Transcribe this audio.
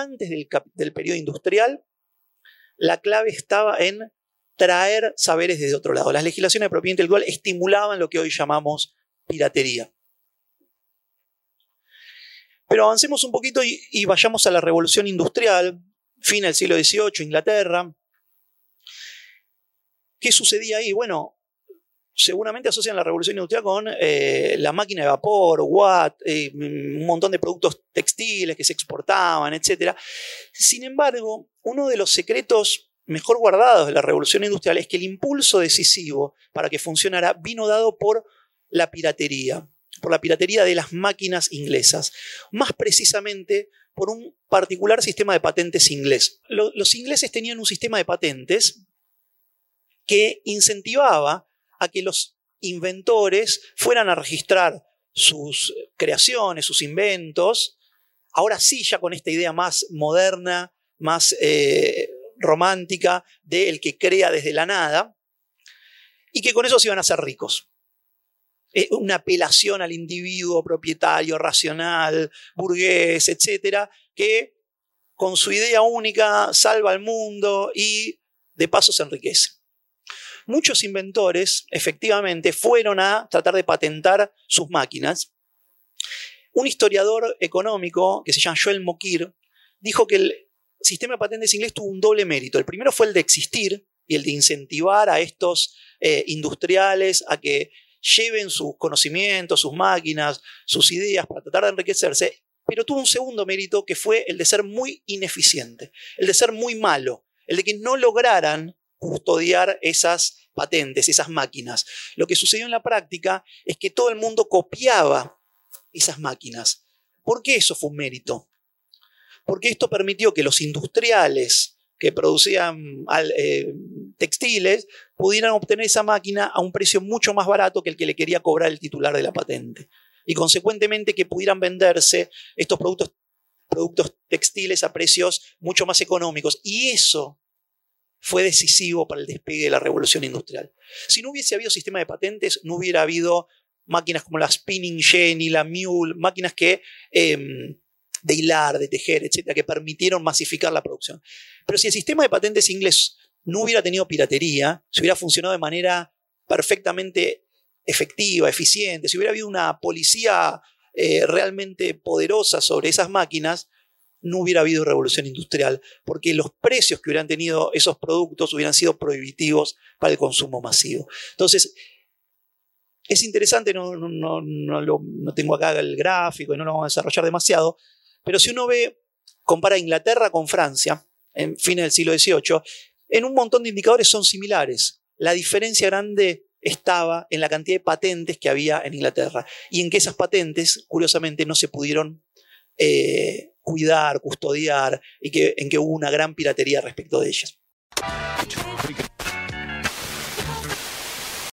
antes del, del periodo industrial, la clave estaba en traer saberes desde otro lado. Las legislaciones de propiedad intelectual estimulaban lo que hoy llamamos piratería. Pero avancemos un poquito y, vayamos a la revolución industrial, fin del siglo XVIII, Inglaterra. ¿Qué sucedía ahí? Bueno, seguramente asocian la revolución industrial con eh, la máquina de vapor, Watt, eh, un montón de productos textiles que se exportaban, etc. Sin embargo, uno de los secretos mejor guardados de la revolución industrial es que el impulso decisivo para que funcionara vino dado por la piratería por la piratería de las máquinas inglesas, más precisamente por un particular sistema de patentes inglés. los ingleses tenían un sistema de patentes que incentivaba a que los inventores fueran a registrar sus creaciones, sus inventos, ahora sí ya con esta idea más moderna, más eh, romántica del que crea desde la nada, y que con eso se iban a hacer ricos una apelación al individuo propietario, racional, burgués, etcétera, que con su idea única salva al mundo y de paso se enriquece. Muchos inventores efectivamente fueron a tratar de patentar sus máquinas. Un historiador económico que se llama Joel Mokir dijo que el sistema de patentes inglés tuvo un doble mérito. El primero fue el de existir y el de incentivar a estos eh, industriales a que lleven sus conocimientos, sus máquinas, sus ideas para tratar de enriquecerse, pero tuvo un segundo mérito que fue el de ser muy ineficiente, el de ser muy malo, el de que no lograran custodiar esas patentes, esas máquinas. Lo que sucedió en la práctica es que todo el mundo copiaba esas máquinas. ¿Por qué eso fue un mérito? Porque esto permitió que los industriales que producían eh, textiles pudieran obtener esa máquina a un precio mucho más barato que el que le quería cobrar el titular de la patente. Y consecuentemente que pudieran venderse estos productos, productos textiles a precios mucho más económicos. Y eso fue decisivo para el despegue de la revolución industrial. Si no hubiese habido sistema de patentes, no hubiera habido máquinas como la Spinning Jenny, la Mule, máquinas que em, de hilar, de tejer, etcétera, que permitieron masificar la producción. Pero si el sistema de patentes inglés no hubiera tenido piratería, si hubiera funcionado de manera perfectamente efectiva, eficiente, si hubiera habido una policía eh, realmente poderosa sobre esas máquinas, no hubiera habido revolución industrial, porque los precios que hubieran tenido esos productos hubieran sido prohibitivos para el consumo masivo. Entonces, es interesante, no, no tengo acá el gráfico y no lo vamos a desarrollar demasiado, pero si uno ve, compara Inglaterra con Francia, en fines del siglo XVIII, en un montón de indicadores son similares. La diferencia grande estaba en la cantidad de patentes que había en Inglaterra y en que esas patentes, curiosamente, no se pudieron eh, cuidar, custodiar y que, en que hubo una gran piratería respecto de ellas.